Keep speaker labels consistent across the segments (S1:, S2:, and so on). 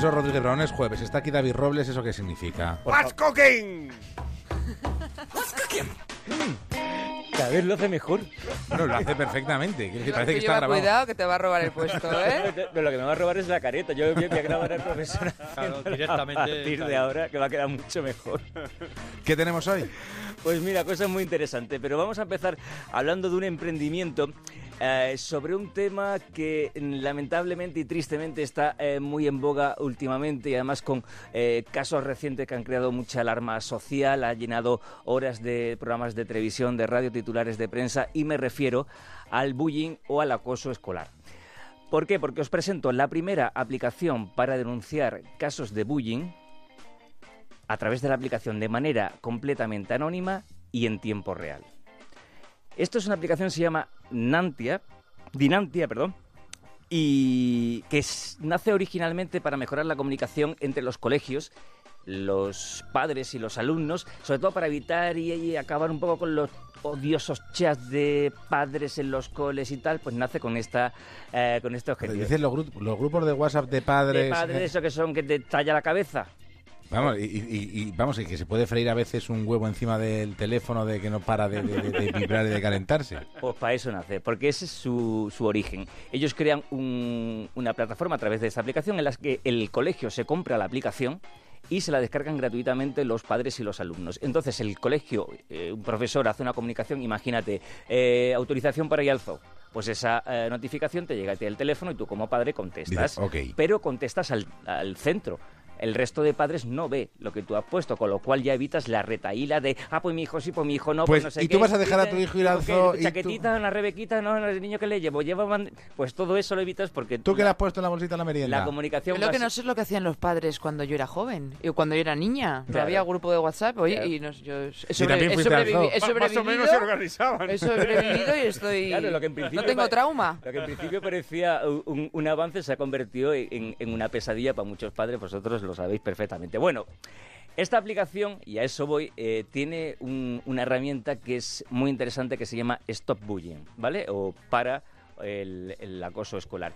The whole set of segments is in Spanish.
S1: Profesor Rodríguez Raón es jueves. Está aquí David Robles. ¿Eso qué significa?
S2: What's cooking?
S3: Cada vez lo hace mejor.
S1: No, lo hace perfectamente. Decir, Parece que
S4: Lleva
S1: está grabado.
S4: cuidado que te va a robar el puesto, ¿eh?
S3: Pero lo que me va a robar es la careta. Yo voy a grabar al profesor
S5: Claro, directamente,
S3: a partir de ahora, que va a quedar mucho mejor.
S1: ¿Qué tenemos hoy?
S3: Pues mira, cosa muy interesante, pero vamos a empezar hablando de un emprendimiento eh, sobre un tema que mm, lamentablemente y tristemente está eh, muy en boga últimamente y además con eh, casos recientes que han creado mucha alarma social, ha llenado horas de programas de televisión, de radio, titulares de prensa y me refiero al bullying o al acoso escolar. ¿Por qué? Porque os presento la primera aplicación para denunciar casos de bullying a través de la aplicación de manera completamente anónima y en tiempo real. Esto es una aplicación que se llama Nantia, Dinantia, perdón, y que es- nace originalmente para mejorar la comunicación entre los colegios, los padres y los alumnos, sobre todo para evitar y, y acabar un poco con los odiosos chats de padres en los coles y tal, pues nace con esta eh, con este objetivo.
S1: Dicen los, los grupos de WhatsApp de padres.
S3: de padres, eso que son que te talla la cabeza.
S1: Vamos, y, y- y- vamos, y que se puede freír a veces un huevo encima del teléfono de que no para de, de- de- de vibrar y de calentarse.
S3: Pues para eso nace, porque ese es su, su origen. Ellos crean un- una plataforma a través de esta aplicación en la que el colegio se compra la aplicación y se la descargan gratuitamente los padres y los alumnos. Entonces el colegio, eh, un profesor hace una comunicación, imagínate, eh, autorización para ir al zoo. Pues esa eh, notificación te llega a ti al teléfono y tú como padre contestas.
S1: Dices, ok.
S3: Pero contestas al, al centro. El resto de padres no ve lo que tú has puesto, con lo cual ya evitas la retaíla de, ah, pues mi hijo sí, pues mi hijo no,
S1: Pues,
S3: pues, no sé
S1: ¿y
S3: qué.
S1: tú vas a dejar a tu hijo ir al
S3: ¿Qué?
S1: zoo y tú-
S3: Chaquetita, una rebequita, no, el niño que le llevo, lleva band- Pues todo eso lo evitas porque
S1: ¿Tú qué le has puesto en la bolsita de la merienda?
S3: la comunicación
S4: Yo lo que no sé es lo que hacían los padres cuando yo era joven y cuando yo era niña.
S3: Claro.
S4: Había grupo de WhatsApp, oye,
S3: Claro.
S4: y nos- yo he,
S1: Y también
S4: he
S1: fuiste al
S4: sobrevivi-
S1: zoo.
S4: he
S2: Más o
S4: sobrevivido.
S2: menos se organizaban.
S4: He sobrevivido y estoy.
S3: Claro, lo que en principio
S4: no tengo
S3: pare-
S4: trauma.
S3: Lo que en principio parecía un, un avance se ha convertido en, en una pesadilla para muchos padres, vosotros lo sabéis perfectamente. Bueno, esta aplicación, y a eso voy, eh, tiene un- una herramienta que es muy interesante que se llama Stop Bullying, ¿vale? O para el, el acoso escolar,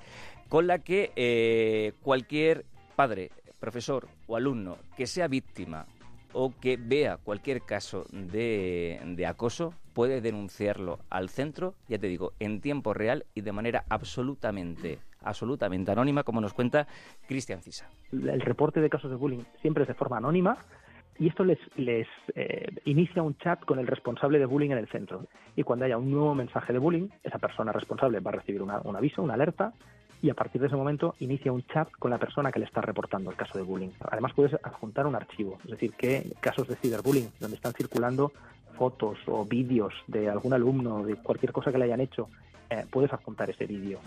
S3: con la que eh, cualquier padre, profesor o alumno que sea víctima o que vea cualquier caso de, acoso puede denunciarlo al centro, ya te digo, en tiempo real y de manera absolutamente, absolutamente anónima, como nos cuenta Cristian Cisa.
S6: el reporte de casos de bullying siempre es de forma anónima y esto les, les eh, inicia un chat con el responsable de bullying en el centro. Y cuando haya un nuevo mensaje de bullying, esa persona responsable va a recibir una- un aviso, una alerta, y a partir de ese momento inicia un chat con la persona que le está reportando el caso de bullying. Además puedes adjuntar un archivo, es decir, que casos de ciberbullying, donde están circulando fotos o vídeos de algún alumno, de cualquier cosa que le hayan hecho, eh, puedes adjuntar ese vídeo.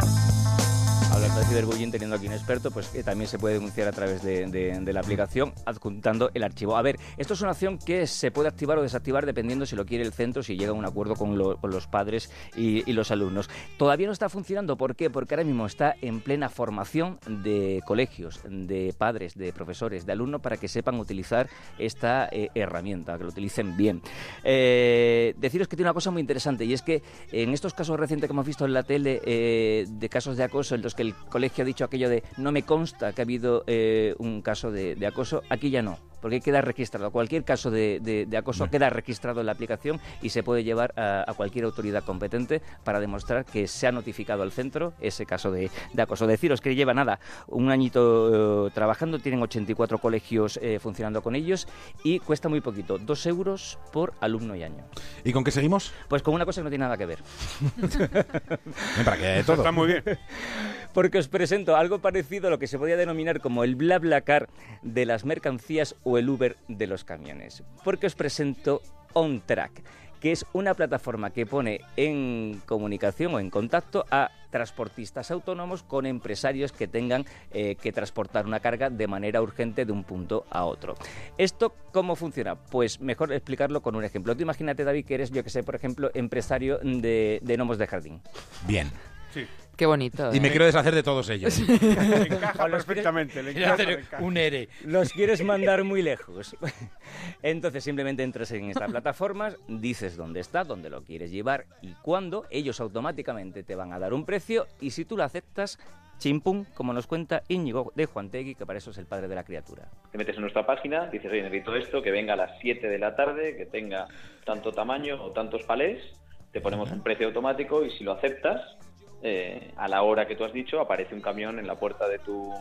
S3: Hablando de ciberbullying, teniendo aquí un experto, pues también se puede denunciar a través de, la aplicación adjuntando el archivo. A ver, esto es una acción que se puede activar o desactivar dependiendo si lo quiere el centro, si llega a un acuerdo con, lo- con los padres y, y los alumnos. Todavía no está funcionando, ¿por qué? Porque ahora mismo está en plena formación de colegios, de padres, de profesores, de alumnos para que sepan utilizar esta eh, herramienta, que lo utilicen bien. Eh, deciros que tiene una cosa muy interesante y es que en estos casos recientes que hemos visto en la tele eh, de casos de acoso en los que el colegio ha dicho aquello de no me consta que ha habido eh, un caso de, de acoso, aquí ya no. Porque queda registrado. Cualquier caso de, de- de acoso queda registrado en la aplicación y se puede llevar a, a cualquier autoridad competente para demostrar que se ha notificado al centro ese caso de, de acoso. Deciros que lleva nada, un añito eh, trabajando, tienen 84 colegios eh, funcionando con ellos y cuesta muy poquito, dos euros por alumno y año.
S1: ¿Y con qué seguimos?
S3: Pues con una cosa que no tiene nada que ver.
S1: Para que todo.
S2: Está muy bien.
S3: Porque os presento algo parecido a lo que se podría denominar como el BlaBlaCar de las mercancías o el Uber de los camiones. Porque os presento OnTrack, que es una plataforma que pone en comunicación o en contacto a transportistas autónomos con empresarios que tengan eh, que transportar una carga de manera urgente de un punto a otro. ¿Esto cómo funciona? Pues mejor explicarlo con un ejemplo. Tú imagínate, David, que eres, yo que sé, por ejemplo, empresario de, de gnomos de jardín.
S1: Bien.
S2: Sí.
S4: Qué bonito.
S1: Y me
S4: ¿eh?
S1: quiero deshacer de todos ellos.
S2: Le encaja perfectamente. Le
S1: Quiero
S2: encaja, le
S1: hacer
S2: encaja.
S1: un ERE.
S3: Los quieres mandar muy lejos. Entonces simplemente entras en estas plataformas, dices dónde está, dónde lo quieres llevar y cuándo. Ellos automáticamente te van a dar un precio y si tú lo aceptas, chimpum, como nos cuenta Íñigo de Juantegui, que para eso es el padre de la criatura.
S5: Te metes en nuestra página, dices, oye, necesito esto, que venga a las 7 de la tarde, que tenga tanto tamaño o tantos palés, te ponemos un precio automático y si lo aceptas, eh, a la hora que tú has dicho, aparece un camión en la puerta de tu,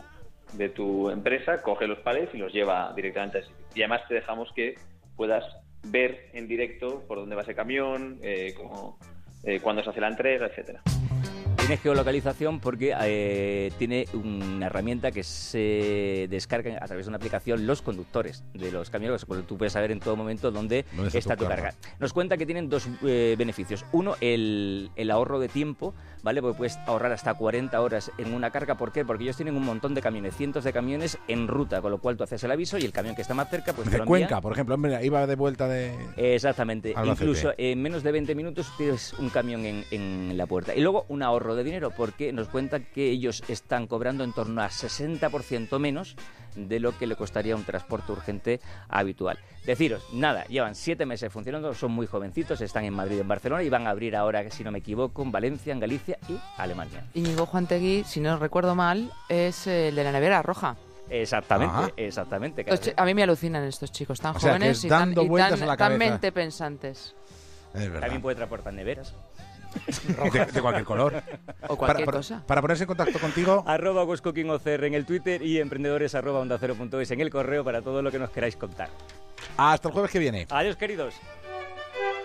S5: de tu empresa, coge los palés y los lleva directamente al sitio. Y además te dejamos que puedas ver en directo por dónde va ese camión, eh, cómo- eh, cuándo se hace la entrega, etcétera.
S3: Tiene geolocalización porque eh, tiene una herramienta que se descarga a través de una aplicación los conductores de los camiones, porque tú puedes saber en todo momento dónde,
S1: ¿Dónde está
S3: está,
S1: tu
S3: tu
S1: carga?
S3: carga. Nos cuenta que tienen dos eh, beneficios. Uno, el, el ahorro de tiempo, ¿vale? Porque puedes ahorrar hasta 40 horas en una carga. ¿Por qué? Porque ellos tienen un montón de camiones, cientos de camiones en ruta, con lo cual tú haces el aviso y el camión que está más cerca, pues
S1: De. Cuenca, por ejemplo. Hombre, iba de vuelta de...
S3: Exactamente. Incluso en menos de 20 minutos tienes un camión en, en la puerta. Y luego un ahorro de dinero, porque nos cuentan que ellos están cobrando en torno a 60% menos de lo que le costaría un transporte urgente habitual. Deciros, nada, llevan siete meses funcionando, son muy jovencitos, están en Madrid, en Barcelona y van a abrir ahora, si no me equivoco, en Valencia, en Galicia y Alemania.
S4: Íñigo Juantegui, si no recuerdo mal, es el de la nevera roja.
S3: Exactamente,
S1: Ajá.
S3: exactamente.
S4: A mí me alucinan estos chicos tan
S1: O sea, que
S4: jóvenes
S1: es
S4: y tan, y tan-
S1: a la
S4: tan
S1: cabeza.
S4: mente pensantes.
S3: También puede transportar neveras.
S1: De, de cualquier color.
S4: O cualquier
S1: para,
S4: cosa.
S1: Para ponerse en contacto contigo,
S3: arroba westcookingocr en el Twitter y emprendedores arroba onda cero punto es en el correo para todo lo que nos queráis contar.
S1: hasta el jueves que viene.
S3: Adiós queridos.